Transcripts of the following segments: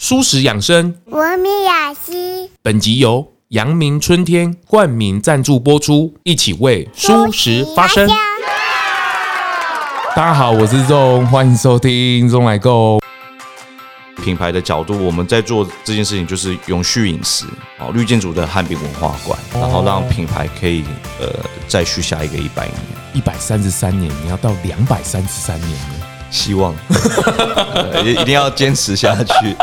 蔬食养生，文明雅集。本集由阳明春天冠名赞助播出，一起为舒食发声。大家好，我是 ZONG，欢迎收听咙来购。品牌的角度，我们在做这件事情就是永续饮食哦，绿建筑的汉饼文化馆，然后让品牌可以呃再续下一个一百年，一百三十三年，你要到两百三十三年呢？希望 也一定要坚持下去。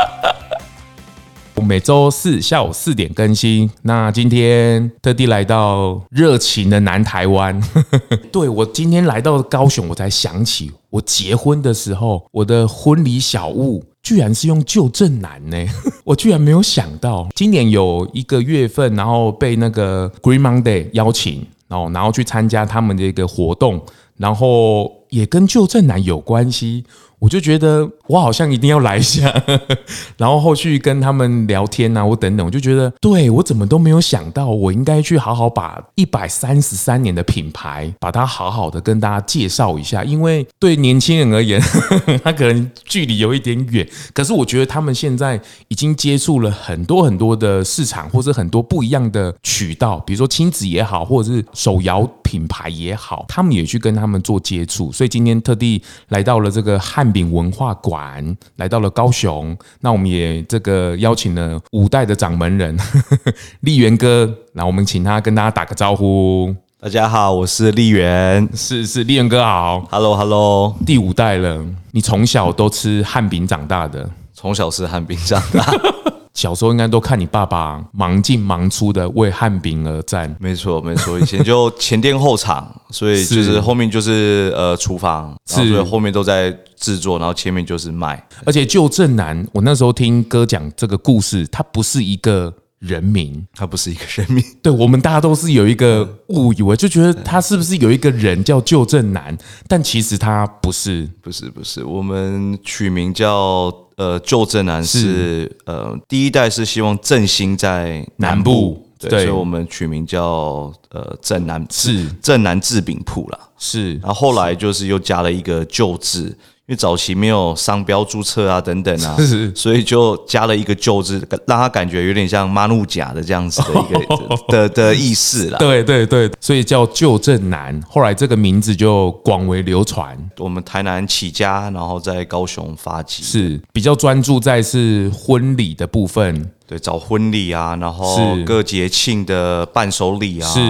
我每周四下午四点更新。那今天特地来到热情的南台湾。对，我今天来到高雄，我才想起我结婚的时候，我的婚礼小物居然是用旧正南呢。我居然没有想到，今年有一个月份，然后被那个 Green Monday 邀请，然后然后去参加他们的一个活动，然后也跟旧正南有关系。我就觉得我好像一定要来一下，然后后续跟他们聊天啊，我等等，我就觉得，对，我怎么都没有想到，我应该去好好把一百三十三年的品牌，把它好好的跟大家介绍一下，因为对年轻人而言，他可能距离有一点远，可是我觉得他们现在已经接触了很多很多的市场，或者很多不一样的渠道，比如说亲子也好，或者是手摇品牌也好，他们也去跟他们做接触，所以今天特地来到了这个汉。汉饼文化馆来到了高雄，那我们也这个邀请了五代的掌门人 立源哥，那我们请他跟大家打个招呼。大家好，我是立源，是是立源哥好，Hello Hello，第五代了，你从小都吃汉饼长大的，从小吃汉饼长大。小时候应该都看你爸爸忙进忙出的为汉饼而战，没错没错，以前就前店后厂，所以就是后面就是呃厨房，是，后面都在制作，然后前面就是卖。而且就正南，我那时候听哥讲这个故事，他不是一个人名，他不是一个人名，对我们大家都是有一个误以为，就觉得他是不是有一个人叫旧正南，但其实他不是，不是不是，我们取名叫。呃，旧正南是，是。呃第一代是希望振兴在南部，南部对，所以我们取名叫呃正南是。正南制饼铺啦，是，然后后来就是又加了一个旧字。因为早期没有商标注册啊，等等啊，所以就加了一个旧字，让他感觉有点像妈路甲的这样子的一个的的意思啦。对对对，所以叫旧正南，后来这个名字就广为流传。我们台南起家，然后在高雄发迹，是比较专注在是婚礼的部分。对，找婚礼啊，然后各节庆的伴手礼啊，是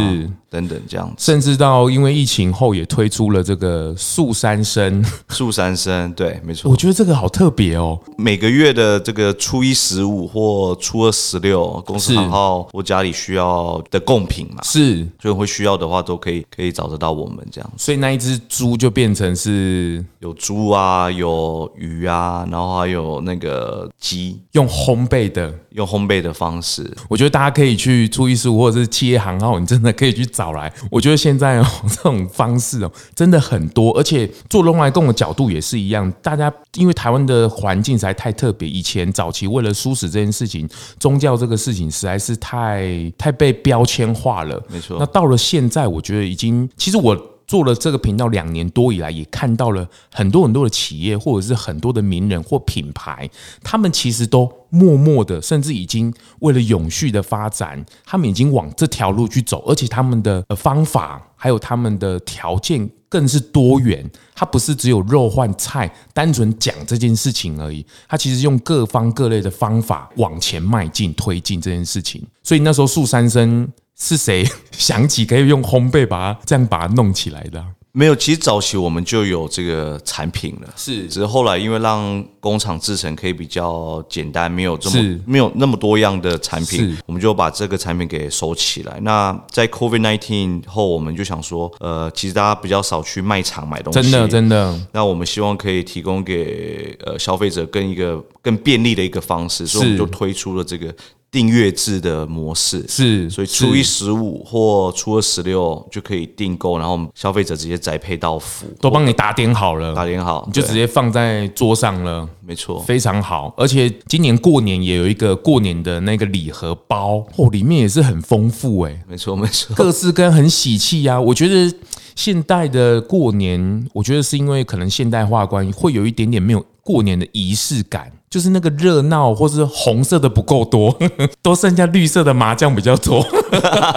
等等这样子，甚至到因为疫情后也推出了这个素三生，素三生，对，没错。我觉得这个好特别哦。每个月的这个初一十五或初二十六，公司行号或家里需要的贡品嘛，是，所以会需要的话都可以可以找得到我们这样。所以那一只猪就变成是有猪啊，有鱼啊，然后还有那个鸡，用烘焙的，用。烘焙的方式，我觉得大家可以去初一十五或者是企业行号，你真的可以去找来。我觉得现在哦，这种方式哦，真的很多，而且做龙来共的角度也是一样。大家因为台湾的环境实在太特别，以前早期为了蔬食这件事情，宗教这个事情实在是太太被标签化了。没错。那到了现在，我觉得已经，其实我。做了这个频道两年多以来，也看到了很多很多的企业，或者是很多的名人或品牌，他们其实都默默的，甚至已经为了永续的发展，他们已经往这条路去走，而且他们的方法还有他们的条件更是多元。他不是只有肉换菜，单纯讲这件事情而已，他其实用各方各类的方法往前迈进、推进这件事情。所以那时候树三生。是谁 想起可以用烘焙把它这样把它弄起来的啊？没有，其实早期我们就有这个产品了，是，只是后来因为让工厂制成可以比较简单，没有这么没有那么多样的产品，我们就把这个产品给收起来。那在 COVID nineteen 后，我们就想说，呃，其实大家比较少去卖场买东西，真的真的。那我们希望可以提供给呃消费者更一个更便利的一个方式，所以我们就推出了这个。订阅制的模式。是，所以初一十五或初二十六就可以订购，然后消费者直接宅配到府，都帮你打点好了，打点好，你就直接放在桌上了，没错，非常好。而且今年过年也有一个过年的那个礼盒包，哦，里面也是很丰富哎，没错没错，各式各样很喜气呀。我觉得现代的过年，我觉得是因为可能现代化关系，会有一点点没有过年的仪式感。就是那个热闹，或是红色的不够多，都剩下绿色的麻将比较多。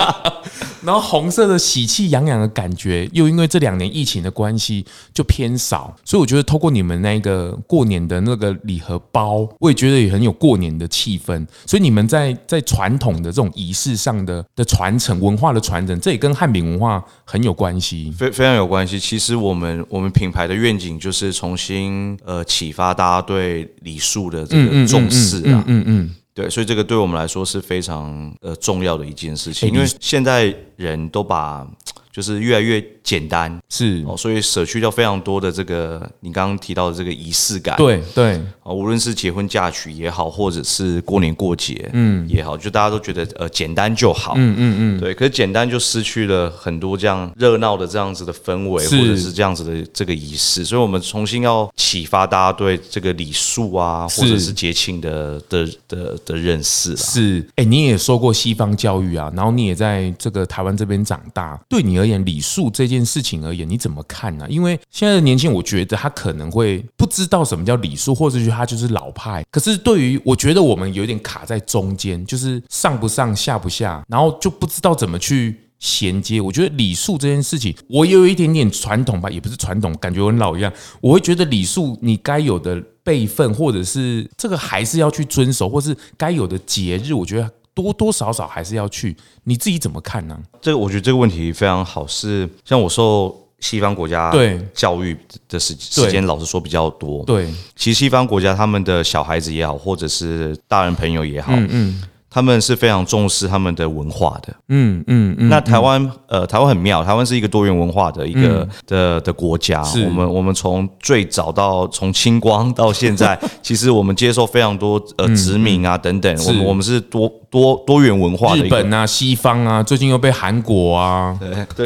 然后红色的喜气洋洋的感觉，又因为这两年疫情的关系就偏少，所以我觉得透过你们那个过年的那个礼盒包，我也觉得也很有过年的气氛。所以你们在在传统的这种仪式上的的传承、文化的传承，这也跟汉饼文化很有关系，非非常有关系。其实我们我们品牌的愿景就是重新呃启发大家对礼数的这个重视啊，嗯嗯。嗯嗯嗯嗯对，所以这个对我们来说是非常呃重要的一件事情，因为现在人都把。就是越来越简单，是。哦，所以舍去掉非常多的这个你刚刚提到的这个仪式感，对对，啊，无论是结婚嫁娶也好，或者是过年过节，嗯，也好，就大家都觉得呃简单就好，嗯嗯嗯，对，可是简单就失去了很多这样热闹的这样子的氛围，或者是这样子的这个仪式，所以我们重新要启发大家对这个礼数啊，或者是节庆的的的的认识。是，哎，你也受过西方教育啊，然后你也在这个台湾这边长大，对你而言，礼数这件事情而言，你怎么看呢？因为现在的年轻，我觉得他可能会不知道什么叫礼数，或者是他就是老派。可是对于我觉得我们有点卡在中间，就是上不上下不下，然后就不知道怎么去衔接。我觉得礼数这件事情，我也有一点点传统吧，也不是传统，感觉很老一样。我会觉得礼数你该有的辈分，或者是这个还是要去遵守，或是该有的节日，我觉得。多多少少还是要去，你自己怎么看呢？这个我觉得这个问题非常好，是像我受西方国家对教育的时时间，老实说比较多。对，其实西方国家他们的小孩子也好，或者是大人朋友也好，嗯嗯。他们是非常重视他们的文化的，嗯嗯嗯。那台湾，呃，台湾很妙，台湾是一个多元文化的一个的的国家。我们我们从最早到从清光到现在，其实我们接受非常多呃殖民啊等等，我们我们是多多多元文化的。日本啊，西方啊，最近又被韩国啊，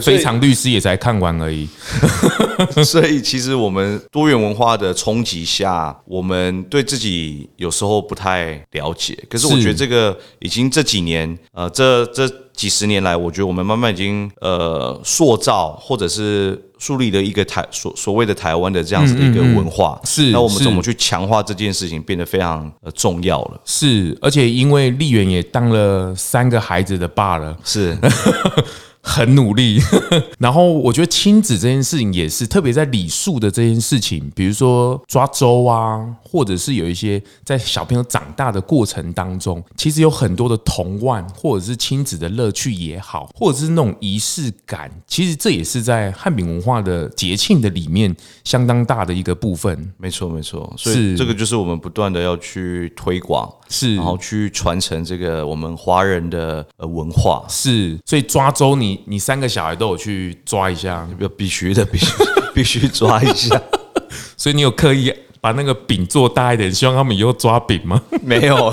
非常律师也才看完而已。所以其实我们多元文化的冲击下，我们对自己有时候不太了解。可是我觉得这个。已经这几年，呃，这这几十年来，我觉得我们慢慢已经呃塑造或者是树立了一个台所所谓的台湾的这样子的一个文化。嗯嗯嗯是，那我们怎么去强化这件事情，变得非常呃重要了。是，而且因为丽媛也当了三个孩子的爸了，是。很努力，然后我觉得亲子这件事情也是，特别在礼数的这件事情，比如说抓周啊，或者是有一些在小朋友长大的过程当中，其实有很多的童玩，或者是亲子的乐趣也好，或者是那种仪式感，其实这也是在汉饼文化的节庆的里面相当大的一个部分。没错，没错，所以这个就是我们不断的要去推广，是，然后去传承这个我们华人的呃文化，是，所以抓周你。你三个小孩都有去抓一下，必须的，必须 必须抓一下。所以你有刻意把那个饼做大一点，希望他们以后抓饼吗？没有。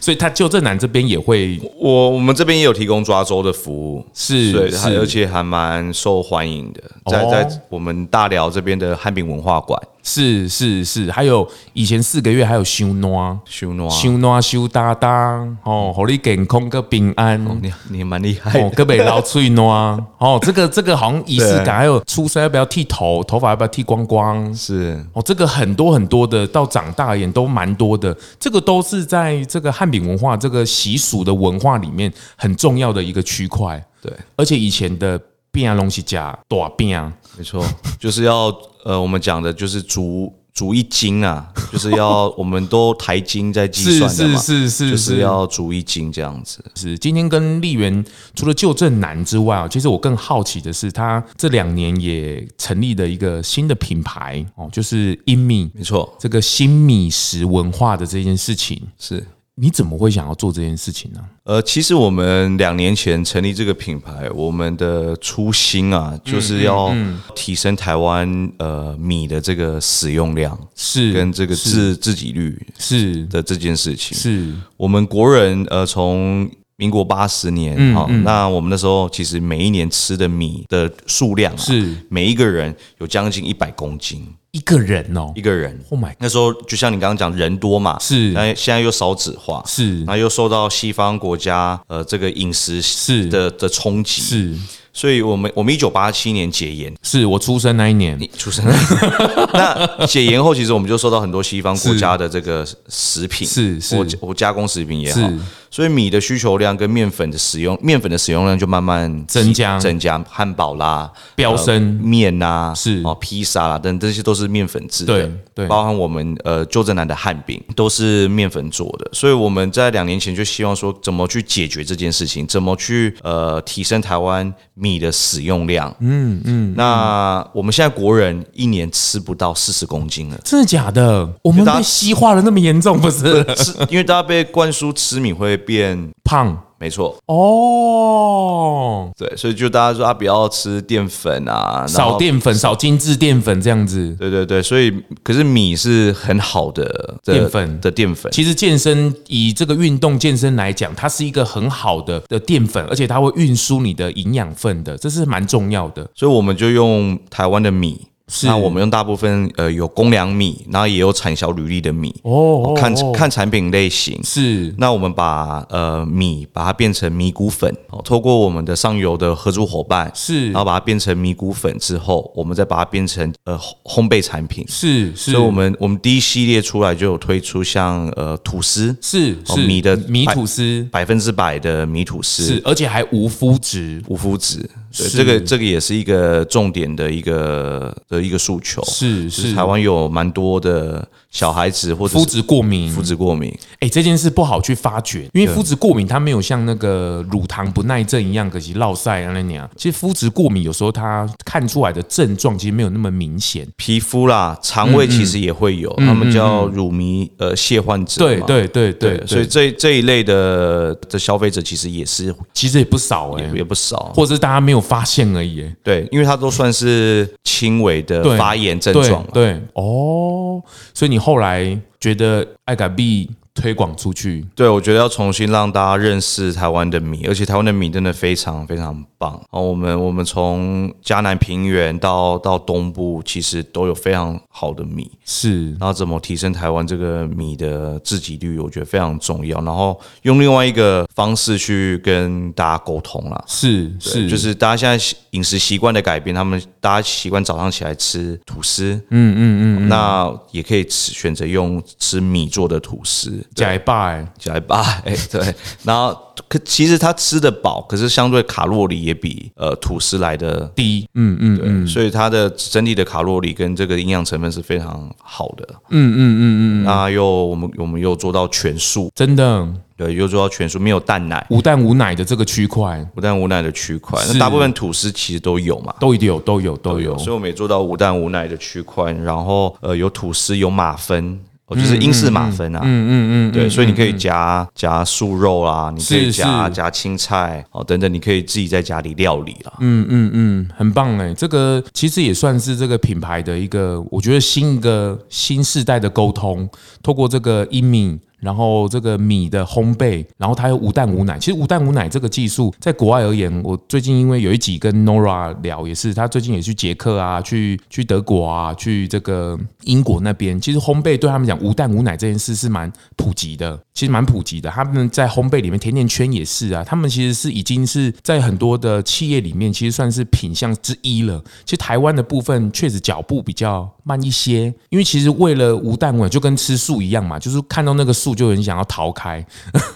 所以他旧正南这边也会，我我们这边也有提供抓周的服务，是，对，而且还蛮受欢迎的，在在我们大寮这边的汉饼文化馆。是是是，还有以前四个月还有修暖。修暖。修暖修搭档哦，好你健康个平安，你你蛮厉害。哦，个别老吹暖。哦，这个这个好像仪式感，还有出生要不要剃头，头发要不要剃光光？是。哦，这个很多很多的，到长大而言都蛮多的，这个都是在这个汉饼文化这个习俗的文化里面很重要的一个区块。对，而且以前的饼东西加大饼，没错，就是要。呃，我们讲的就是煮煮一斤啊，就是要我们都台斤在计算的嘛，是是是，是，就是要煮一斤这样子。是今天跟丽媛除了旧正南之外啊，其实我更好奇的是，他这两年也成立了一个新的品牌哦，就是英米，没错，这个新米食文化的这件事情是。你怎么会想要做这件事情呢？呃，其实我们两年前成立这个品牌，我们的初心啊，就是要提升台湾呃米的这个使用量，是跟这个自自给率是的这件事情。是我们国人呃从民国八十年哈，那我们那时候其实每一年吃的米的数量是每一个人有将近一百公斤。一个人哦，一个人。Oh my，那时候就像你刚刚讲，人多嘛，是。那现在又少子化，是。那又受到西方国家呃这个饮食是的的冲击，是。所以我们我们一九八七年解严，是我出生那一年，你出生 那解严后，其实我们就受到很多西方国家的这个食品，是是，我加工食品也好。所以米的需求量跟面粉的使用，面粉的使用量就慢慢增加，增加。汉堡啦，飙升，面呐，是哦，披萨啦等这些都是面粉制的。对对，包含我们呃旧振南的汉饼都是面粉做的。所以我们在两年前就希望说，怎么去解决这件事情，怎么去呃提升台湾米的使用量。嗯嗯。那我们现在国人一年吃不到四十公斤了，真的假的？我们被西化了那么严重，不是？是因为大家被灌输吃米会。变胖，没错哦，对，所以就大家说啊，不要吃淀粉啊，少淀粉，少精致淀粉这样子。对对对，所以可是米是很好的淀粉的淀粉。其实健身以这个运动健身来讲，它是一个很好的的淀粉，而且它会运输你的营养分的，这是蛮重要的。所以我们就用台湾的米。是。那我们用大部分呃有公粮米，然后也有产销履历的米哦，看看产品类型。是。那我们把呃米把它变成米谷粉哦，透过我们的上游的合作伙伴是，然后把它变成米谷粉之后，我们再把它变成呃烘焙产品。是是。所以我们我们第一系列出来就有推出像呃吐司是是。米的米吐司。百分之百的米吐司。是，而且还无麸质。无麸质。对，这个这个也是一个重点的一个的一个诉求，是。是，台湾有蛮多的小孩子或者肤质过敏，肤质过敏，哎，这件事不好去发觉，因为肤质过敏它没有像那个乳糖不耐症一样，可惜落晒啊那样。其实肤质过敏有时候它看出来的症状其实没有那么明显，皮肤啦、肠胃其实也会有，他们叫乳糜呃泻患者，对对对对，所以这这一类的的消费者其实也是，其实也不少哎，也不少，或者是大家没有发现而已，对，因为它都算是轻微的发炎症状，对。哦，所以你后来觉得爱嘎币推广出去，对，我觉得要重新让大家认识台湾的米，而且台湾的米真的非常非常棒。然后我们我们从嘉南平原到到东部，其实都有非常好的米，是。然后怎么提升台湾这个米的自给率，我觉得非常重要。然后用另外一个方式去跟大家沟通啦，是是，就是大家现在饮食习惯的改变，他们大家习惯早上起来吃吐司，嗯嗯嗯，那也可以吃选择用吃米做的吐司。假一拜，假一拜，哎，对，然后可其实他吃的饱，可是相对卡路里也比呃吐司来的低，嗯嗯嗯，所以它的整体的卡路里跟这个营养成分是非常好的，嗯嗯嗯嗯，那又我们我们又做到全素，真的，对，又做到全素，没有蛋奶，无蛋无奶的这个区块，无蛋无奶的区块，那大部分吐司其实都有嘛，都一定有都有都有，所以我们也做到无蛋无奶的区块，然后呃有吐司有马芬。哦，就是英式马芬啊，嗯嗯嗯，对，所以你可以夹夹素肉啊，你可以夹夹青菜哦等等，你可以自己在家里料理啦。嗯嗯嗯，很棒哎，这个其实也算是这个品牌的一个，我觉得新一个新世代的沟通，透过这个英米。然后这个米的烘焙，然后它有无蛋无奶。其实无蛋无奶这个技术，在国外而言，我最近因为有一集跟 Nora 聊，也是他最近也去捷克啊，去去德国啊，去这个英国那边。其实烘焙对他们讲，无蛋无奶这件事是蛮普及的，其实蛮普及的。他们在烘焙里面，甜甜圈也是啊，他们其实是已经是在很多的企业里面，其实算是品项之一了。其实台湾的部分确实脚步比较慢一些，因为其实为了无蛋无奶，就跟吃素一样嘛，就是看到那个素。就很想要逃开，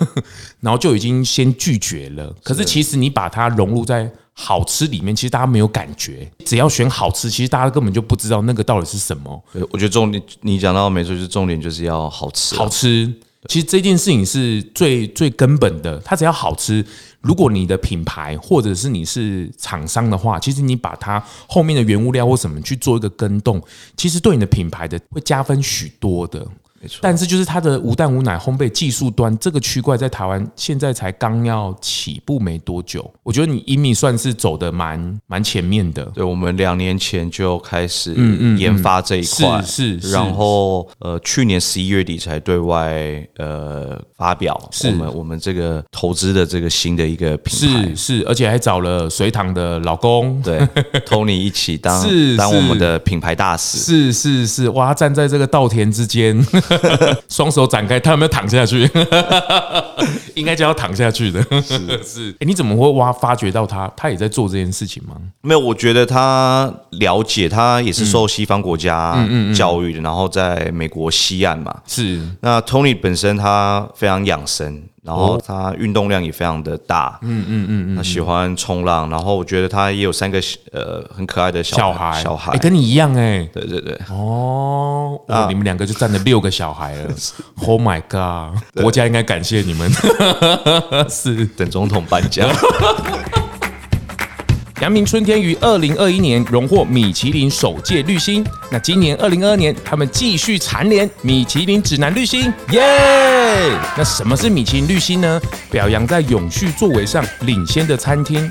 然后就已经先拒绝了。可是其实你把它融入在好吃里面，其实大家没有感觉。只要选好吃，其实大家根本就不知道那个到底是什么。我觉得重点你讲到没错，就是重点就是要好吃。好吃，其实这件事情是最最根本的。它只要好吃，如果你的品牌或者是你是厂商的话，其实你把它后面的原物料或什么去做一个跟动，其实对你的品牌的会加分许多的。但是就是它的无蛋无奶烘焙技术端这个区块在台湾现在才刚要起步没多久，我觉得你英米算是走的蛮蛮前面的。对，我们两年前就开始研发这一块，是是，然后呃去年十一月底才对外呃发表我们我们这个投资的这个新的一个品牌，是是，而且还找了隋棠的老公。对 Tony 一起当当我们的品牌大使，是是是，哇，站在这个稻田之间。双手展开，他有没有躺下去？应该就要躺下去的。是 是，哎，你怎么会挖发掘到他？他也在做这件事情吗？没有，我觉得他了解，他也是受西方国家教育的，然后在美国西岸嘛。是。那 Tony 本身他非常养生。然后他运动量也非常的大，嗯嗯嗯，他喜欢冲浪，然后我觉得他也有三个呃很可爱的小孩，小孩，跟你一样哎，对对对，哦，你们两个就占了六个小孩了，Oh my god，国家应该感谢你们，是。等总统颁奖。阳明春天于二零二一年荣获米其林首届绿星，那今年二零二二年他们继续蝉联米其林指南绿星，耶！那什么是米其林绿星呢？表扬在永续作为上领先的餐厅。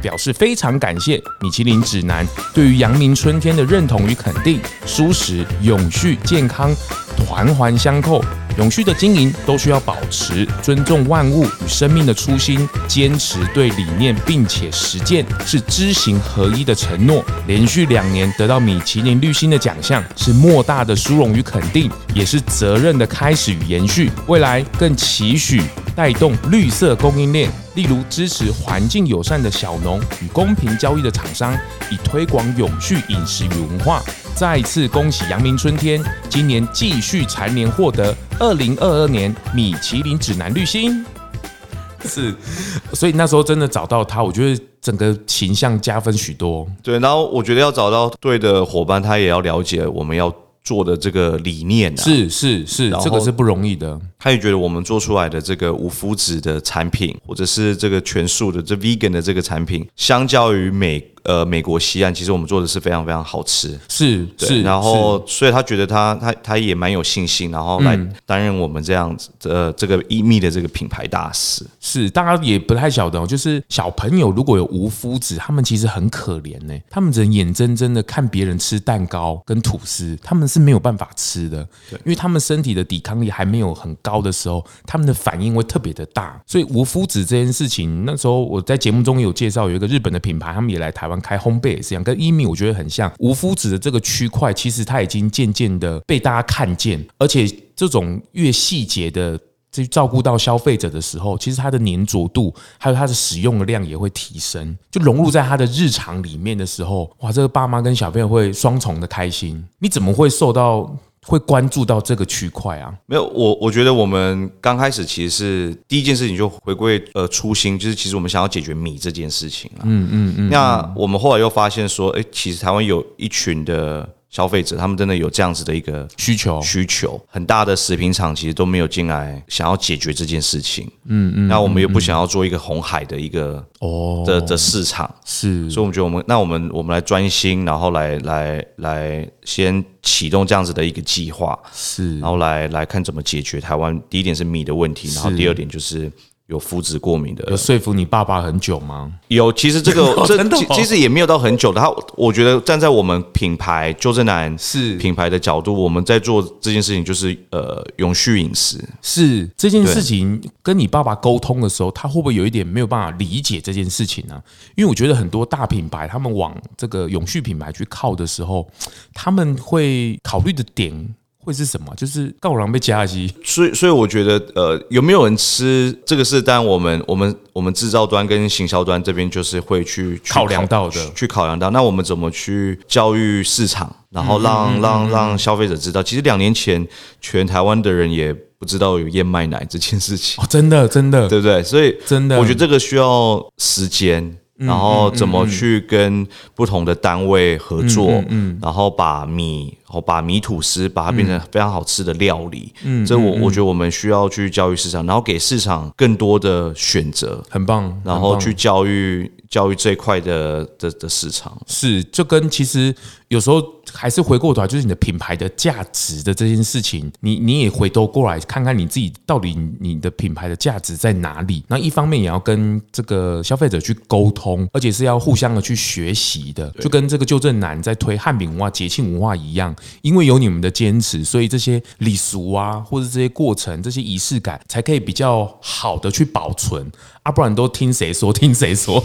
表示非常感谢米其林指南对于阳明春天的认同与肯定，舒适、永续、健康，环环相扣。永续的经营都需要保持尊重万物与生命的初心，坚持对理念并且实践，是知行合一的承诺。连续两年得到米其林绿星的奖项，是莫大的殊荣与肯定，也是责任的开始与延续。未来更期许带动绿色供应链，例如支持环境友善的小农与公平交易的厂商，以推广永续饮食与文化。再次恭喜阳明春天，今年继续蝉联获得二零二二年米其林指南绿星。是，所以那时候真的找到他，我觉得整个形象加分许多。对，然后我觉得要找到对的伙伴，他也要了解我们要做的这个理念。啊是是是，这个是不容易的。他也觉得我们做出来的这个无麸质的产品，或者是这个全素的这 vegan 的这个产品，相较于美。呃，美国西岸其实我们做的是非常非常好吃，是是，然后所以他觉得他他他也蛮有信心，然后来担任我们这样子呃这个一密的这个品牌大使。是，大家也不太晓得哦，就是小朋友如果有无麸质，他们其实很可怜呢，他们只能眼睁睁的看别人吃蛋糕跟吐司，他们是没有办法吃的，对，因为他们身体的抵抗力还没有很高的时候，他们的反应会特别的大。所以无麸质这件事情，那时候我在节目中有介绍，有一个日本的品牌，他们也来台湾。开烘焙也是一样，跟一米我觉得很像。无麸质的这个区块，其实它已经渐渐的被大家看见，而且这种越细节的去照顾到消费者的时候，其实它的粘着度还有它的使用的量也会提升，就融入在它的日常里面的时候，哇，这个爸妈跟小朋友会双重的开心。你怎么会受到？会关注到这个区块啊？没有，我我觉得我们刚开始其实是第一件事情就回归呃初心，就是其实我们想要解决米这件事情啊。嗯嗯嗯。那我们后来又发现说，哎，其实台湾有一群的。消费者他们真的有这样子的一个需求，需求。很大的食品厂其实都没有进来想要解决这件事情。嗯嗯，那我们又不想要做一个红海的一个哦的的市场，是，所以我们觉得我们那我们我们来专心，然后来来来先启动这样子的一个计划，是，然后来来看怎么解决台湾第一点是米的问题，然后第二点就是。有肤质过敏的，有说服你爸爸很久吗？有，其实这个 这其实也没有到很久的。他我觉得站在我们品牌纠正男是品牌的角度，我们在做这件事情就是呃永续饮食。是这件事情跟你爸爸沟通的时候，他会不会有一点没有办法理解这件事情呢？因为我觉得很多大品牌他们往这个永续品牌去靠的时候，他们会考虑的点。会是什么？就是告狼被加鸡，所以所以我觉得，呃，有没有人吃这个是？但我们我们我们制造端跟行销端这边就是会去，去考量到的，去考量到。那我们怎么去教育市场，然后让、嗯、让让消费者知道？其实两年前，全台湾的人也不知道有燕麦奶这件事情。哦，真的真的，对不对？所以真的，我觉得这个需要时间。然后怎么去跟不同的单位合作，嗯然后把米后把米吐司把它变成非常好吃的料理。嗯，这我我觉得我们需要去教育市场，然后给市场更多的选择，很棒。然后去教育教育这一块的的的市场，是就跟其实有时候。还是回过头来，就是你的品牌的价值的这件事情，你你也回头过来看看你自己到底你的品牌的价值在哪里？那一方面也要跟这个消费者去沟通，而且是要互相的去学习的，就跟这个旧正南在推汉饼文化、节庆文化一样，因为有你们的坚持，所以这些礼俗啊，或者这些过程、这些仪式感，才可以比较好的去保存。啊，不然都听谁说？听谁说？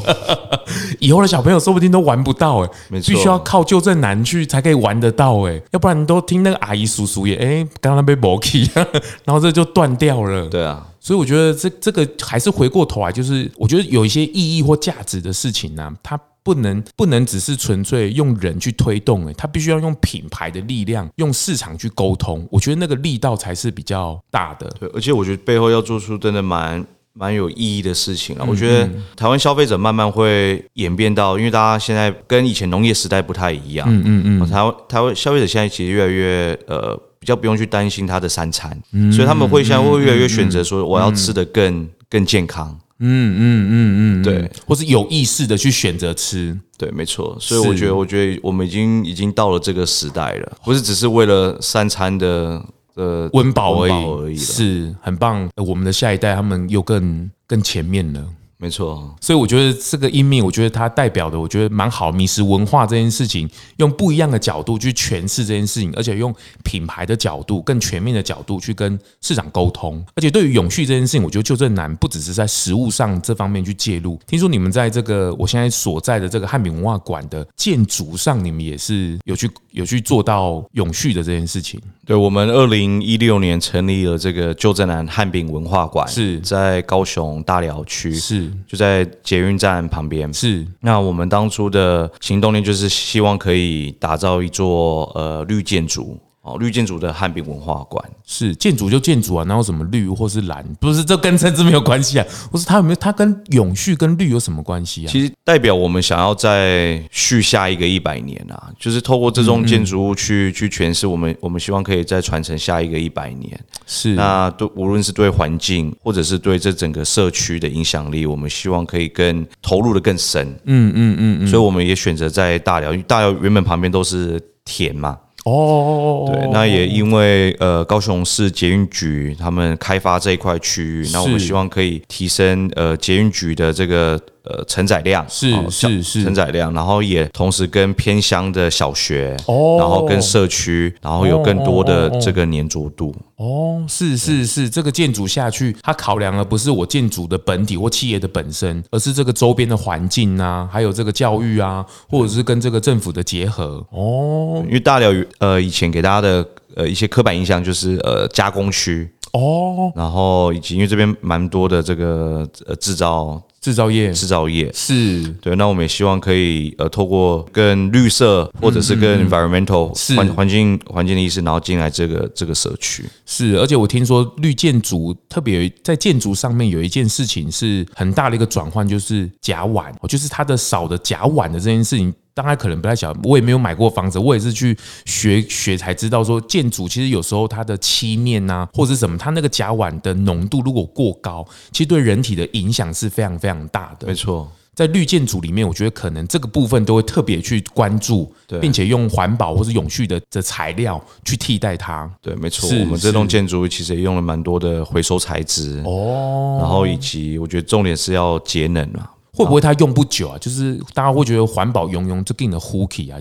以后的小朋友说不定都玩不到哎，必须要靠纠正难去才可以玩得到哎，要不然都听那个阿姨叔叔也哎，刚刚被磨起，然后这就断掉了。对啊，所以我觉得这这个还是回过头来，就是我觉得有一些意义或价值的事情呢，它不能不能只是纯粹用人去推动哎，它必须要用品牌的力量，用市场去沟通。我觉得那个力道才是比较大的。对，而且我觉得背后要做出真的蛮。蛮有意义的事情啊！我觉得台湾消费者慢慢会演变到，因为大家现在跟以前农业时代不太一样。嗯嗯嗯。台湾台湾消费者现在其实越来越呃比较不用去担心他的三餐，所以他们会现在会越来越选择说我要吃的更更健康。嗯嗯嗯嗯，对，或是有意识的去选择吃。对，没错。所以我觉得，我觉得我们已经已经到了这个时代了，不是只是为了三餐的。呃，温饱而已，而已是很棒。我们的下一代，他们又更更前面了。没错，所以我觉得这个英命，我觉得它代表的，我觉得蛮好。迷失文化这件事情，用不一样的角度去诠释这件事情，而且用品牌的角度、更全面的角度去跟市场沟通。而且对于永续这件事情，我觉得就正难不只是在食物上这方面去介入。听说你们在这个我现在所在的这个汉饼文化馆的建筑上，你们也是有去有去做到永续的这件事情。对，我们二零一六年成立了这个旧镇南汉饼文化馆，是在高雄大寮区，是。就在捷运站旁边。是，那我们当初的行动力就是希望可以打造一座呃绿建筑。哦，绿建筑的汉滨文化馆是建筑就建筑啊，哪有什么绿或是蓝？不是，这跟政治没有关系啊。不是，它有没有？它跟永续跟绿有什么关系啊？其实代表我们想要再续下一个一百年啊，就是透过这种建筑物去、嗯嗯、去诠释我们，我们希望可以再传承下一个一百年。是，那对无论是对环境或者是对这整个社区的影响力，我们希望可以更投入的更深。嗯嗯嗯嗯，所以我们也选择在大寮，因为大寮原本旁边都是田嘛。哦，对，那也因为呃高雄市捷运局他们开发这一块区域，那我们希望可以提升呃捷运局的这个。呃，承载量是是是。承载量，然后也同时跟偏乡的小学，哦，然后跟社区，然后有更多的这个粘着度。哦，是是是，这个建筑下去，它考量的不是我建筑的本体或企业的本身，而是这个周边的环境啊，还有这个教育啊，或者是跟这个政府的结合。哦，因为大寮呃以前给大家的呃一些刻板印象就是呃加工区。哦，然后以及因为这边蛮多的这个呃制造。制造业，制造业是对。那我们也希望可以呃，透过跟绿色或者是跟 environmental 环环境环境的意识，然后进来这个这个社区。是，而且我听说绿建筑特别在建筑上面有一件事情是很大的一个转换，就是甲烷，就是它的少的甲烷的这件事情。大家可能不太晓得，我也没有买过房子，我也是去学学才知道说，建筑其实有时候它的漆面啊，或者是什么，它那个甲烷的浓度如果过高，其实对人体的影响是非常非常大的。没错，在绿建筑里面，我觉得可能这个部分都会特别去关注，并且用环保或是永续的的材料去替代它。对，没错，我们这栋建筑其实也用了蛮多的回收材质哦，然后以及我觉得重点是要节能嘛。会不会它用不久啊？就是大家会觉得环保用用就给你的 hooky 啊，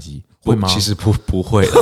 会吗？其实不不会。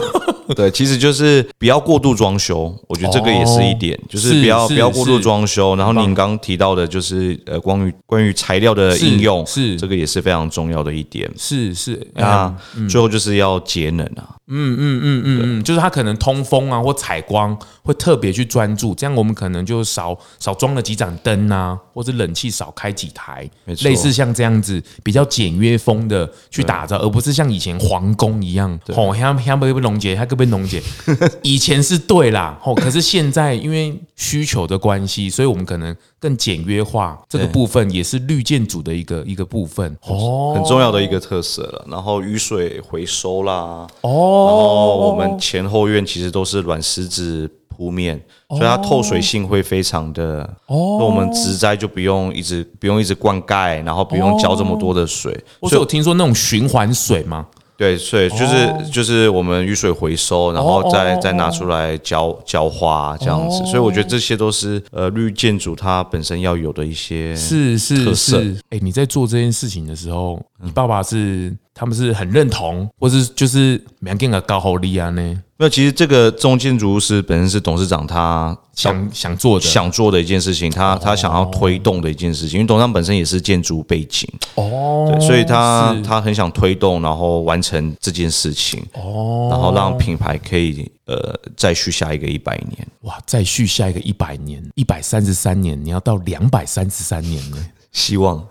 对，其实就是不要过度装修，我觉得这个也是一点，就是不要不要过度装修。然后您刚刚提到的，就是呃，关于关于材料的应用，是这个也是非常重要的一点。是是，那最后就是要节能啊。嗯嗯嗯嗯嗯，就是它可能通风啊或采光会特别去专注，这样我们可能就少少装了几盏灯啊，或者冷气少开几台，类似像这样子比较简约风的去打造，而不是像以前皇宫一样，哦，像像不不龙杰他。个被溶解，以前是对啦，哦，可是现在因为需求的关系，所以我们可能更简约化这个部分，也是绿建筑的一个一个部分哦，很重要的一个特色了。然后雨水回收啦，哦，然后我们前后院其实都是软石子铺面，所以它透水性会非常的哦。那我们植栽就不用一直不用一直灌溉，然后不用浇这么多的水。所以我听说那种循环水吗？对，所以就是就是我们雨水回收，然后再再拿出来浇浇花这样子。所以我觉得这些都是呃绿建筑它本身要有的一些是是是。哎，你在做这件事情的时候，你爸爸是他们是很认同，或是就是蛮给个高好利啊呢？那其实这个中建筑师本身是董事长，他想想做的，想做的一件事情，他他想要推动的一件事情。因为董事长本身也是建筑背景哦，对，所以他他很想推动，然后完成这件事情哦，然后让品牌可以呃再续下一个一百年。哇，再续下一个一百年，一百三十三年，你要到两百三十三年呢？希望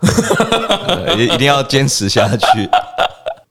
一定要坚持下去。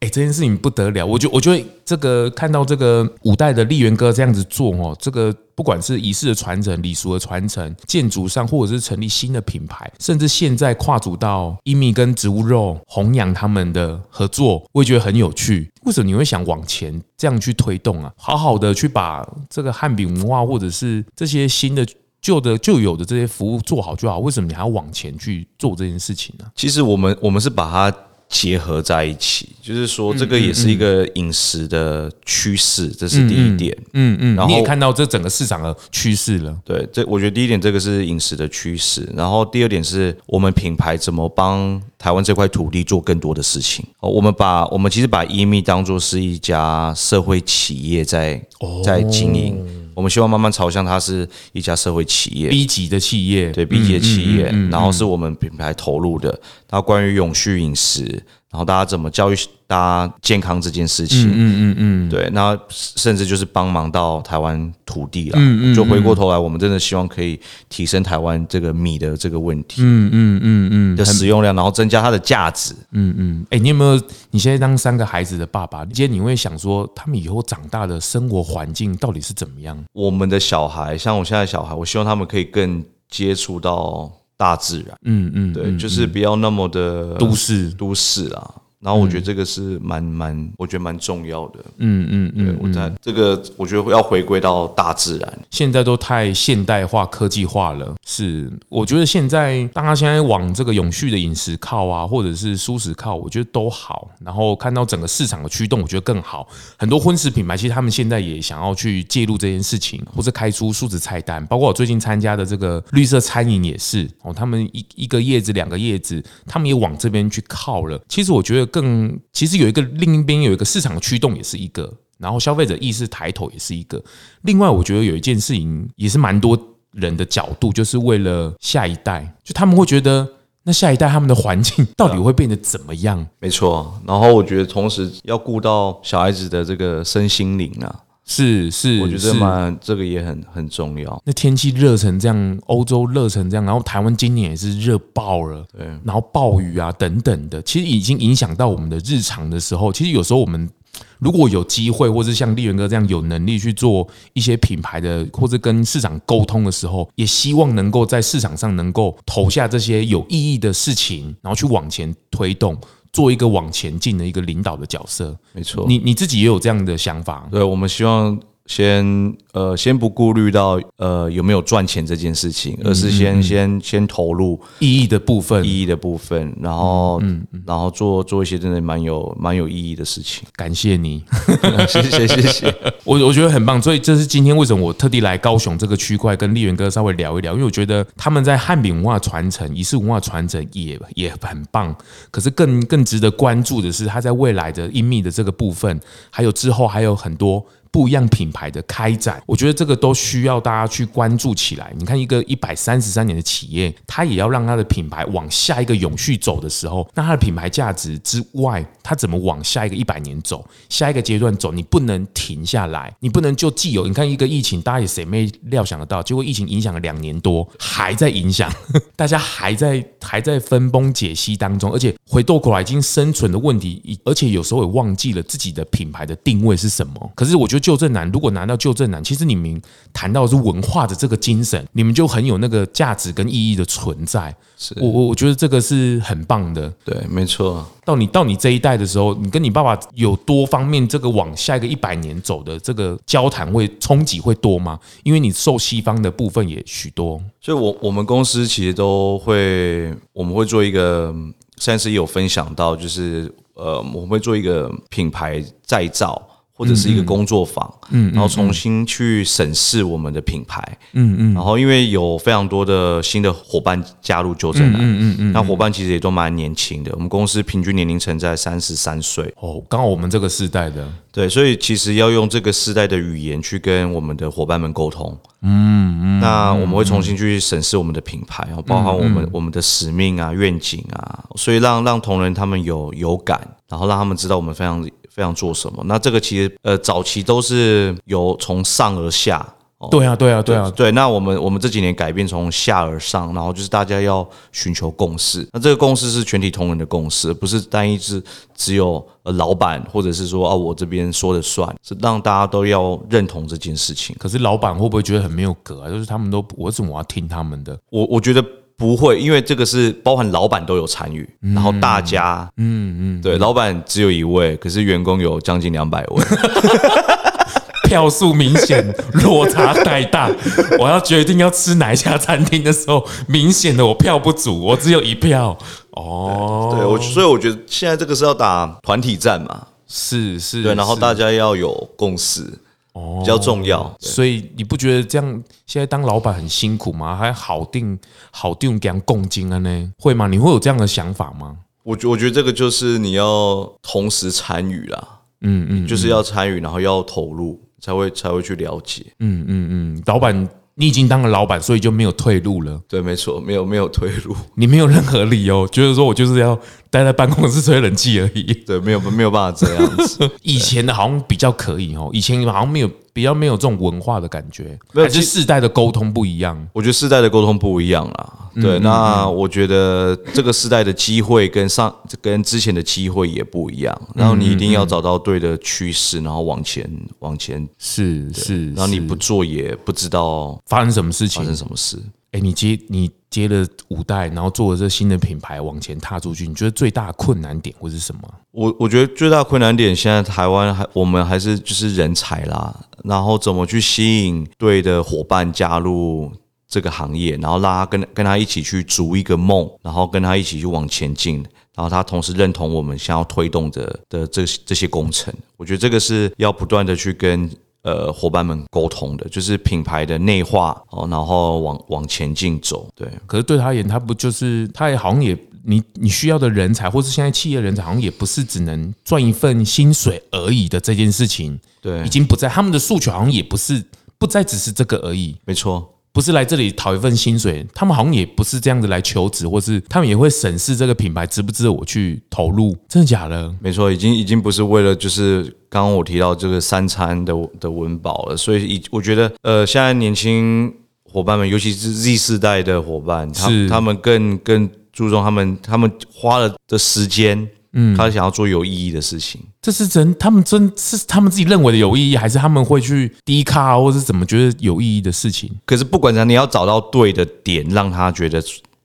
哎，这件事情不得了，我觉我觉得这个看到这个五代的立元哥这样子做哦，这个不管是仪式的传承、礼俗的传承、建筑上，或者是成立新的品牌，甚至现在跨足到一米跟植物肉弘扬他们的合作，我也觉得很有趣。为什么你会想往前这样去推动啊？好好的去把这个汉饼文化，或者是这些新的、旧的、旧有的这些服务做好就好。为什么你还要往前去做这件事情呢？其实我们我们是把它。结合在一起，就是说这个也是一个饮食的趋势，这是第一点。嗯嗯，然后你也看到这整个市场的趋势了。对，这我觉得第一点，这个是饮食的趋势。然后第二点是我们品牌怎么帮台湾这块土地做更多的事情。哦，我们把我们其实把 EME 当做是一家社会企业在在经营。我们希望慢慢朝向它是一家社会企业，B 级的企业，对 B 级的企业，然后是我们品牌投入的。那关于永续饮食，然后大家怎么教育大家健康这件事情，嗯嗯嗯，对，那甚至就是帮忙到台湾土地了，嗯嗯，就回过头来，我们真的希望可以提升台湾这个米的这个问题，嗯嗯嗯嗯的使用量，然后增加它的价值，嗯嗯。哎，你有没有？你现在当三个孩子的爸爸，今天你会想说，他们以后长大的生活环境到底是怎么样？我们的小孩，像我现在小孩，我希望他们可以更接触到大自然，嗯嗯，对，就是不要那么的都市。都市啊。然后我觉得这个是蛮蛮，我觉得蛮重要的。嗯嗯嗯，我在这个我觉得要回归到大自然。现在都太现代化、科技化了。是，我觉得现在大家现在往这个永续的饮食靠啊，或者是蔬食靠，我觉得都好。然后看到整个市场的驱动，我觉得更好。很多荤食品牌其实他们现在也想要去介入这件事情，或者开出素食菜单。包括我最近参加的这个绿色餐饮也是哦，他们一一个叶子、两个叶子，他们也往这边去靠了。其实我觉得。更其实有一个另一边有一个市场驱动也是一个，然后消费者意识抬头也是一个。另外，我觉得有一件事情也是蛮多人的角度，就是为了下一代，就他们会觉得那下一代他们的环境到底会变得怎么样？没错。然后我觉得同时要顾到小孩子的这个身心灵啊。是是，我觉得蛮这个也很很重要。那天气热成这样，欧洲热成这样，然后台湾今年也是热爆了，对，然后暴雨啊等等的，其实已经影响到我们的日常的时候，其实有时候我们如果有机会，或是像立源哥这样有能力去做一些品牌的，或者跟市场沟通的时候，也希望能够在市场上能够投下这些有意义的事情，然后去往前推动。做一个往前进的一个领导的角色，没错，你你自己也有这样的想法。对，我们希望。先呃，先不顾虑到呃有没有赚钱这件事情，而是先、嗯、先先投入意义的部分，意义的部分，然后嗯，然后做做一些真的蛮有蛮有意义的事情。感谢你，谢谢谢谢。我我觉得很棒，所以这是今天为什么我特地来高雄这个区块跟立源哥稍微聊一聊，因为我觉得他们在汉饼文化传承、仪式文化传承也也很棒。可是更更值得关注的是，他在未来的隐秘的这个部分，还有之后还有很多。不一样品牌的开展，我觉得这个都需要大家去关注起来。你看，一个一百三十三年的企业，它也要让它的品牌往下一个永续走的时候，那它的品牌价值之外，它怎么往下一个一百年走，下一个阶段走？你不能停下来，你不能就既有。你看一个疫情，大家也谁没料想得到？结果疫情影响了两年多，还在影响，大家还在还在分崩解析当中，而且回过头来已经生存的问题，而且有时候也忘记了自己的品牌的定位是什么。可是我觉得。旧振南如果拿到旧振南，其实你们谈到的是文化的这个精神，你们就很有那个价值跟意义的存在。是我我我觉得这个是很棒的。对，没错。到你到你这一代的时候，你跟你爸爸有多方面这个往下一个一百年走的这个交谈会冲击会多吗？因为你受西方的部分也许多。所以我我们公司其实都会，我们会做一个，上次也有分享到，就是呃，我们会做一个品牌再造。或者是一个工作坊，嗯，然后重新去审视我们的品牌，嗯嗯，然后因为有非常多的新的伙伴加入旧振南，嗯嗯嗯，那伙伴其实也都蛮年轻的，我们公司平均年龄层在三十三岁，哦，刚好我们这个世代的，对，所以其实要用这个世代的语言去跟我们的伙伴们沟通，嗯嗯，那我们会重新去审视我们的品牌，然后包含我们我们的使命啊、愿景啊，所以让让同仁他们有有感，然后让他们知道我们非常。非常做什么？那这个其实呃，早期都是由从上而下。对啊，对啊，对啊，对。那我们我们这几年改变从下而上，然后就是大家要寻求共识。那这个共识是全体同仁的共识，不是单一是只有呃老板或者是说啊我这边说了算，是让大家都要认同这件事情。可是老板会不会觉得很没有格啊？就是他们都我怎么要听他们的？我我觉得。不会，因为这个是包含老板都有参与，然后大家，嗯嗯，对，老板只有一位，可是员工有将近两百位，票数明显落差太大。我要决定要吃哪一家餐厅的时候，明显的我票不足，我只有一票。哦，对，我所以我觉得现在这个是要打团体战嘛，是是，对，然后大家要有共识。哦，比较重要，所以你不觉得这样现在当老板很辛苦吗？还好定好定给人共进了呢？会吗？你会有这样的想法吗？我觉我觉得这个就是你要同时参与啦，嗯嗯，就是要参与，然后要投入，才会才会去了解，嗯嗯嗯，老板。你已经当了老板，所以就没有退路了。对，没错，没有没有退路。你没有任何理由，觉得说我就是要待在办公室吹冷气而已。对，没有没有办法这样子。以前的好像比较可以哦，以前好像没有。比较没有这种文化的感觉，还是世代的沟通不一样？我觉得世代的沟通不一样啦。对，那我觉得这个时代的机会跟上跟之前的机会也不一样。然后你一定要找到对的趋势，然后往前往前。是是，然后你不做也不知道发生什么事情，发生什么事。哎，你接你接了五代，然后做了这新的品牌往前踏出去，你觉得最大的困难点会是什么？我我觉得最大的困难点，现在台湾还我们还是就是人才啦，然后怎么去吸引对的伙伴加入这个行业，然后让他跟跟他一起去逐一个梦，然后跟他一起去往前进，然后他同时认同我们想要推动的的这这些工程，我觉得这个是要不断的去跟。呃，伙伴们沟通的就是品牌的内化哦，然后往往前进走。对，可是对他而言，他不就是他也好像也你你需要的人才，或是现在企业人才，好像也不是只能赚一份薪水而已的这件事情。对，已经不在他们的诉求，好像也不是不再只是这个而已。没错。不是来这里讨一份薪水，他们好像也不是这样子来求职，或是他们也会审视这个品牌值不值得我去投入，真的假的？没错，已经已经不是为了就是刚刚我提到这个三餐的的温饱了，所以以我觉得呃，现在年轻伙伴们，尤其是 Z 世代的伙伴，他他们更更注重他们他们花了的时间。嗯，他想要做有意义的事情，这是真，他们真是他们自己认为的有意义，还是他们会去低卡，或者是怎么觉得有意义的事情？可是不管怎样，你要找到对的点，让他觉得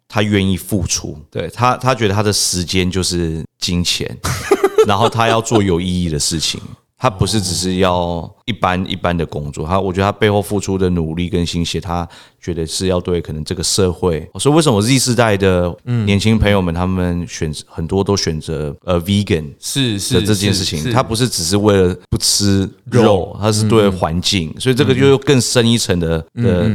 他愿意付出。对他，他觉得他的时间就是金钱，然后他要做有意义的事情。他不是只是要一般一般的工作，他我觉得他背后付出的努力跟心血，他觉得是要对可能这个社会。所以为什么 Z 世代的年轻朋友们他们选择很多都选择呃 vegan 是是的这件事情，他不是只是为了不吃肉，他是对环境，所以这个就又更深一层的的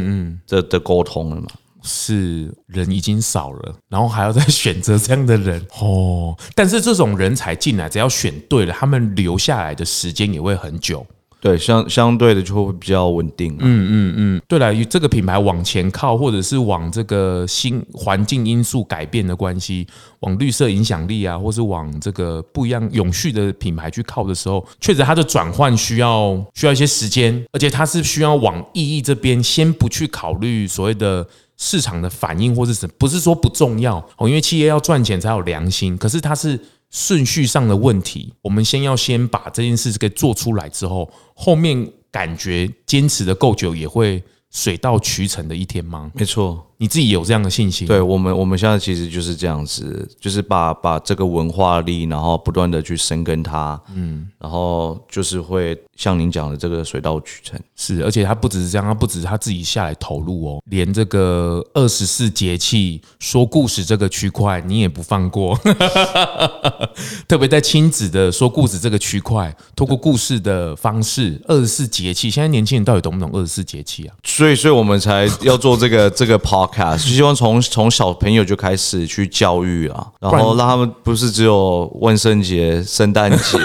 的的沟通了嘛。是人已经少了，然后还要再选择这样的人 哦。但是这种人才进来，只要选对了，他们留下来的时间也会很久。对，相相对的就会比较稳定。嗯嗯嗯。对了，与这个品牌往前靠，或者是往这个新环境因素改变的关系，往绿色影响力啊，或是往这个不一样永续的品牌去靠的时候，确实它的转换需要需要一些时间，而且它是需要往意义这边先不去考虑所谓的。市场的反应或是什，不是说不重要哦，因为企业要赚钱才有良心。可是它是顺序上的问题，我们先要先把这件事给做出来之后，后面感觉坚持的够久，也会水到渠成的一天吗？没错。你自己有这样的信心？对我们，我们现在其实就是这样子，就是把把这个文化力，然后不断的去深耕它，嗯，然后就是会像您讲的这个水到渠成。是，而且他不只是这样，他不只是他自己下来投入哦，连这个二十四节气说故事这个区块，你也不放过。特别在亲子的说故事这个区块，透过故事的方式，二十四节气，现在年轻人到底懂不懂二十四节气啊？所以，所以我们才要做这个这个 part。希望从从小朋友就开始去教育啊，然后让他们不是只有万圣节、圣诞节。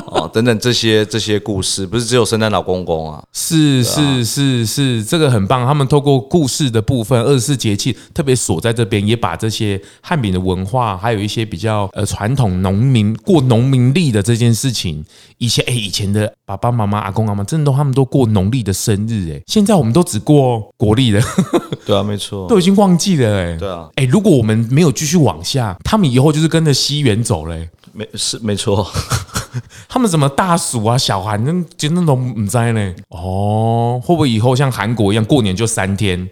哦，等等这些这些故事，不是只有圣诞老公公啊？是是是是，这个很棒。他们透过故事的部分，二十四节气特别锁在这边，也把这些汉民的文化，还有一些比较呃传统农民过农民历的这件事情。以前哎，以前的爸爸妈妈、阿公阿妈，真的都他们都过农历的生日哎，现在我们都只过国历的。对啊，没错，都已经忘记了哎。对啊，哎，如果我们没有继续往下，他们以后就是跟着西元走嘞。没是没错，他们什么大暑啊、小寒，那真那种唔在呢。哦，会不会以后像韩国一样，过年就三天，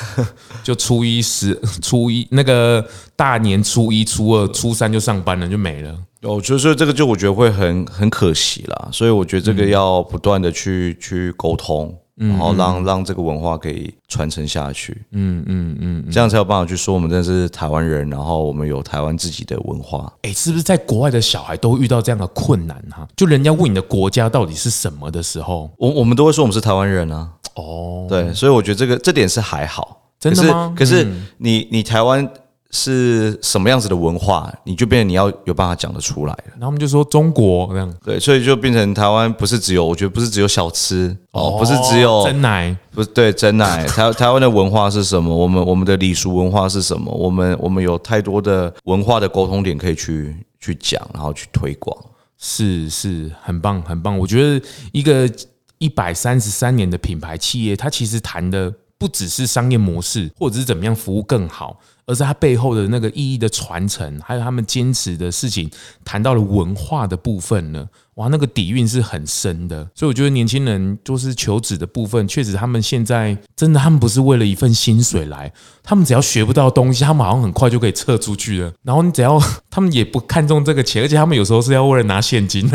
就初一十、初一那个大年初一、初二、初三就上班了，就没了。哦，就是这个，就我觉得会很很可惜啦。所以我觉得这个要不断的去去沟通。然后让让这个文化可以传承下去，嗯嗯嗯，这样才有办法去说我们真的是台湾人，然后我们有台湾自己的文化。哎，是不是在国外的小孩都遇到这样的困难哈？就人家问你的国家到底是什么的时候，我我们都会说我们是台湾人啊。哦，对，所以我觉得这个这点是还好。真的吗？可是你你台湾。是什么样子的文化，你就变成你要有办法讲得出来了。然后我们就说中国这样，对，所以就变成台湾不是只有，我觉得不是只有小吃哦，不是只有真奶，不是对真奶。台台湾的文化是什么？我们我们的礼俗文化是什么？我们我们有太多的文化的沟通点可以去去讲，然后去推广。是是，很棒很棒。我觉得一个一百三十三年的品牌企业，它其实谈的不只是商业模式，或者是怎么样服务更好。而是它背后的那个意义的传承，还有他们坚持的事情，谈到了文化的部分呢，哇，那个底蕴是很深的。所以我觉得年轻人就是求职的部分，确实他们现在真的，他们不是为了一份薪水来，他们只要学不到东西，他们好像很快就可以撤出去了。然后你只要，他们也不看重这个钱，而且他们有时候是要为了拿现金。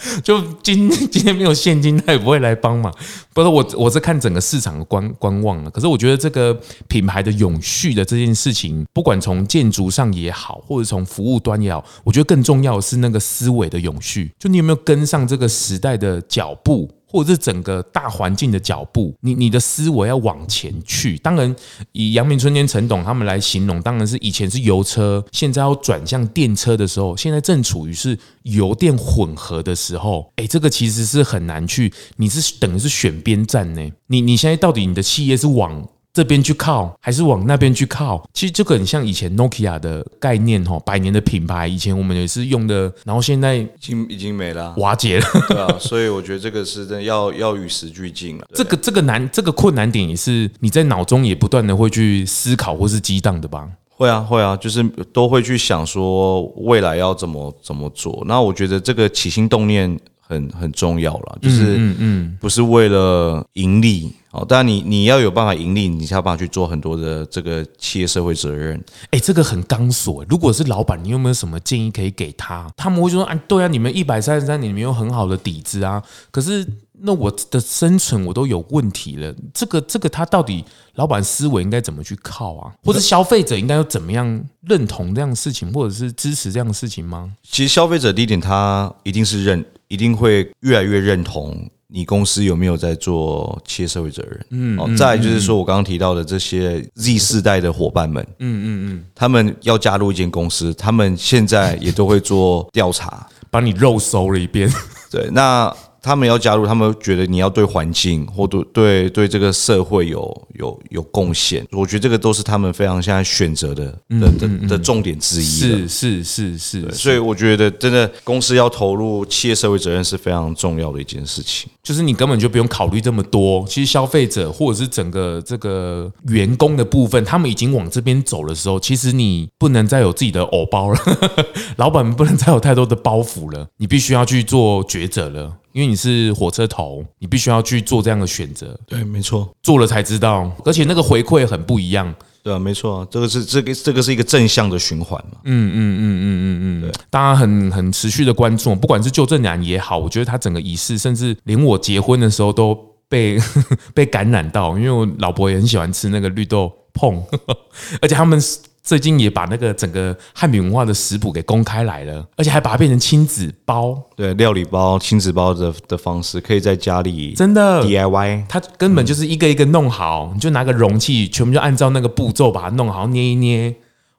就今今天没有现金，他也不会来帮忙。不是我，我是看整个市场的观观望了。可是我觉得这个品牌的永续的这件事情，不管从建筑上也好，或者从服务端也好，我觉得更重要的是那个思维的永续。就你有没有跟上这个时代的脚步？或者是整个大环境的脚步，你你的思维要往前去。当然，以阳明春天陈董他们来形容，当然是以前是油车，现在要转向电车的时候，现在正处于是油电混合的时候。诶，这个其实是很难去，你是等于是选边站呢？你你现在到底你的企业是往？这边去靠还是往那边去靠？其实这个很像以前 Nokia 的概念哈，百年的品牌，以前我们也是用的，然后现在已经已经没了，瓦解了。对啊，所以我觉得这个是真的要 要与时俱进了。这个这个难，这个困难点也是你在脑中也不断的会去思考或是激荡的吧？会啊会啊，就是都会去想说未来要怎么怎么做。那我觉得这个起心动念很很重要了，就是嗯嗯，不是为了盈利。哦，当然你你要有办法盈利，你才有办法去做很多的这个企业社会责任。哎，这个很钢索。如果是老板，你有没有什么建议可以给他？他们会说：“啊，对啊，你们一百三十三年，你们有很好的底子啊。可是那我的生存我都有问题了。这个这个，他到底老板思维应该怎么去靠啊？或者消费者应该要怎么样认同这样的事情，或者是支持这样的事情吗？其实消费者第一点，他一定是认，一定会越来越认同。你公司有没有在做企业社会责任？嗯，哦，再来就是说我刚刚提到的这些 Z 世代的伙伴们，嗯嗯嗯，他们要加入一间公司，他们现在也都会做调查，把你肉搜了一遍。对，那。他们要加入，他们觉得你要对环境或对对对这个社会有有有贡献。我觉得这个都是他们非常现在选择的的的的重点之一。是是是是，所以我觉得真的公司要投入企业社会责任是非常重要的一件事情。就是你根本就不用考虑这么多。其实消费者或者是整个这个员工的部分，他们已经往这边走的时候，其实你不能再有自己的偶包了，老板们不能再有太多的包袱了，你必须要去做抉择了。因为你是火车头，你必须要去做这样的选择。对，没错，做了才知道，而且那个回馈很不一样。对啊，没错，这个是这个这个是一个正向的循环嘛。嗯嗯嗯嗯嗯嗯，对，大家很很持续的关注，不管是旧正男也好，我觉得他整个仪式，甚至连我结婚的时候都被 被感染到，因为我老婆也很喜欢吃那个绿豆碰，而且他们。最近也把那个整个汉饼文化的食谱给公开来了，而且还把它变成亲子包，对，料理包、亲子包的的方式，可以在家里真的。DIY，它根本就是一个一个弄好，你就拿个容器，全部就按照那个步骤把它弄好，捏一捏。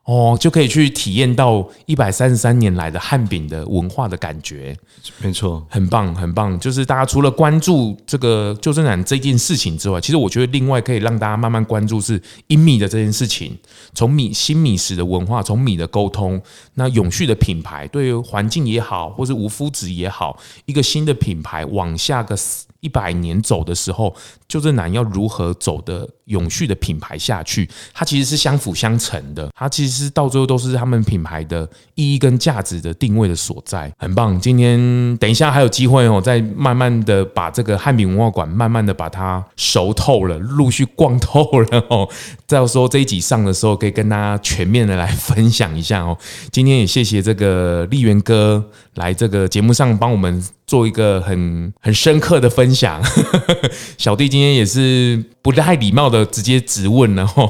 哦，就可以去体验到一百三十三年来的汉饼的文化的感觉，没错，很棒，很棒。就是大家除了关注这个旧正男这件事情之外，其实我觉得另外可以让大家慢慢关注是英米的这件事情，从米新米食的文化，从米的沟通，那永续的品牌，对于环境也好，或是无麸质也好，一个新的品牌往下个。一百年走的时候，旧正男要如何走的永续的品牌下去？它其实是相辅相成的，它其实是到最后都是他们品牌的意义跟价值的定位的所在，很棒。今天等一下还有机会哦，再慢慢的把这个汉饼文化馆慢慢的把它熟透了，陆续逛透了哦。到时候这一集上的时候，可以跟大家全面的来分享一下哦。今天也谢谢这个丽媛哥来这个节目上帮我们。做一个很很深刻的分享，小弟今天也是不太礼貌的直接直问了哈。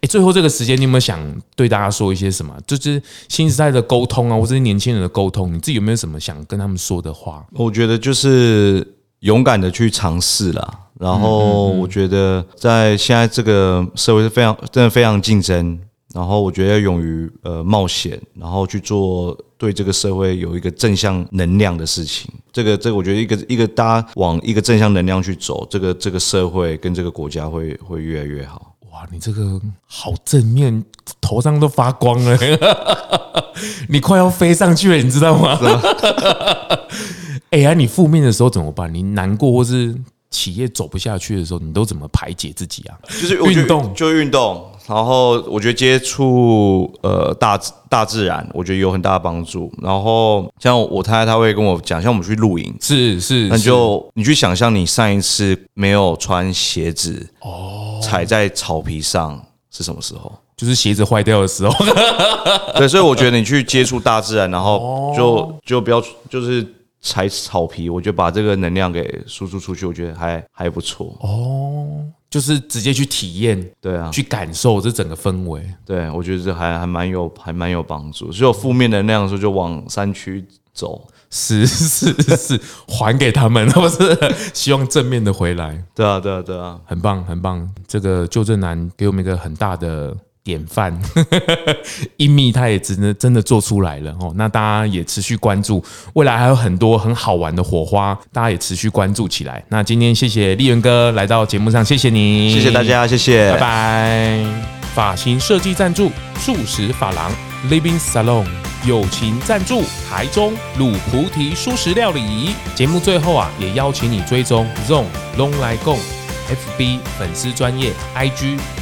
哎，最后这个时间，你有没有想对大家说一些什么？就是新时代的沟通啊，或者是年轻人的沟通，你自己有没有什么想跟他们说的话？我觉得就是勇敢的去尝试啦。然后我觉得在现在这个社会是非常真的非常竞争。然后我觉得要勇于呃冒险，然后去做对这个社会有一个正向能量的事情。这个这个，我觉得一个一个大家往一个正向能量去走，这个这个社会跟这个国家会会越来越好。哇，你这个好正面，头上都发光了，你快要飞上去了，你知道吗？哎呀，你负面的时候怎么办？你难过或是企业走不下去的时候，你都怎么排解自己啊？就是运动，就运动。然后我觉得接触呃大大自然，我觉得有很大的帮助。然后像我太太，她会跟我讲，像我们去露营，是是，那就你去想象你上一次没有穿鞋子哦，踩在草皮上是什么时候？就是鞋子坏掉的时候。对，所以我觉得你去接触大自然，然后就就不要就是踩草皮，我觉得把这个能量给输出出去，我觉得还还不错哦。就是直接去体验，对啊，去感受这整个氛围，对，我觉得这还还蛮有，还蛮有帮助。所以有负面能量的时候，就往山区走，是是是，还给他们，不是希望正面的回来。对啊，对啊，对啊，很棒，很棒。这个旧正男给我们一个很大的。典范，英密他也真的真的做出来了哦。那大家也持续关注，未来还有很多很好玩的火花，大家也持续关注起来。那今天谢谢丽源哥来到节目上，谢谢你，谢谢大家，谢谢，拜拜。发型设计赞助素食发廊 Living Salon，友情赞助台中卤菩提素食料理。节目最后啊，也邀请你追踪 ZONG 咙来共 FB 粉丝专业 IG。